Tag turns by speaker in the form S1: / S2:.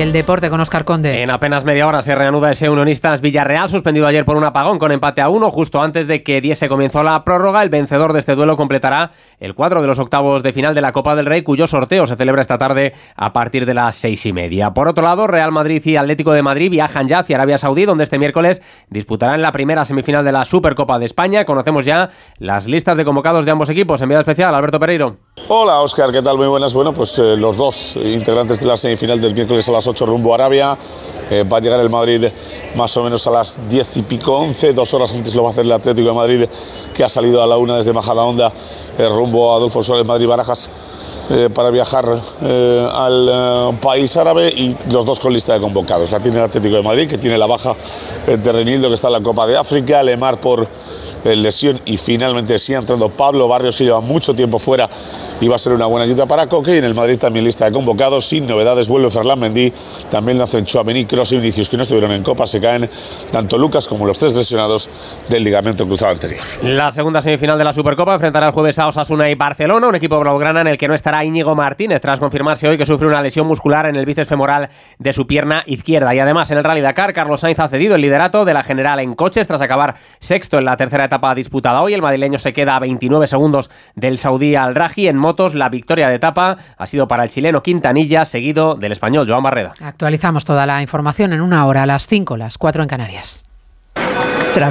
S1: El deporte con Oscar Conde.
S2: En apenas media hora se reanuda ese Unionistas Villarreal, suspendido ayer por un apagón con empate a uno, justo antes de que diese comenzó la prórroga. El vencedor de este duelo completará el cuadro de los octavos de final de la Copa del Rey, cuyo sorteo se celebra esta tarde a partir de las seis y media. Por otro lado, Real Madrid y Atlético de Madrid viajan ya hacia Arabia Saudí, donde este miércoles disputarán la primera semifinal de la Supercopa de España. Conocemos ya las listas de convocados de ambos equipos. Enviado especial, Alberto Pereiro.
S3: Hola, Oscar, ¿qué tal? Muy buenas. Bueno, pues eh, los dos integrantes de la semifinal del miércoles a las 8 rumbo a Arabia. Eh, va a llegar el Madrid más o menos a las 10 y pico, 11. Dos horas antes lo va a hacer el Atlético de Madrid, que ha salido a la una desde Majadahonda, eh, rumbo a Adolfo Suárez, Madrid-Barajas. Eh, para viajar eh, al eh, país árabe y los dos con lista de convocados. La tiene el Atlético de Madrid, que tiene la baja de Renildo, que está en la Copa de África, Lemar por lesión y finalmente sigue entrando Pablo Barrios, que lleva mucho tiempo fuera y va a ser una buena ayuda para Coque. Y en el Madrid también lista de convocados, sin novedades, vuelve Ferland Mendy, también lo hacen Chouameni, Kroos y Vinicius, que no estuvieron en Copa, se caen tanto Lucas como los tres lesionados del ligamento cruzado anterior.
S2: La segunda semifinal de la Supercopa enfrentará el jueves a Osasuna y Barcelona, un equipo blaugrana en el que no estará Íñigo Martínez, tras confirmarse hoy que sufre una lesión muscular en el bíceps femoral de su pierna izquierda. Y además, en el Rally Dakar, Carlos Sainz ha cedido el liderato de la general en coches tras acabar sexto en la tercera etapa disputada hoy. El madrileño se queda a 29 segundos del saudí al Raji. En motos, la victoria de etapa ha sido para el chileno Quintanilla, seguido del español Joan Barreda.
S1: Actualizamos toda la información en una hora, a las 5, las 4 en Canarias.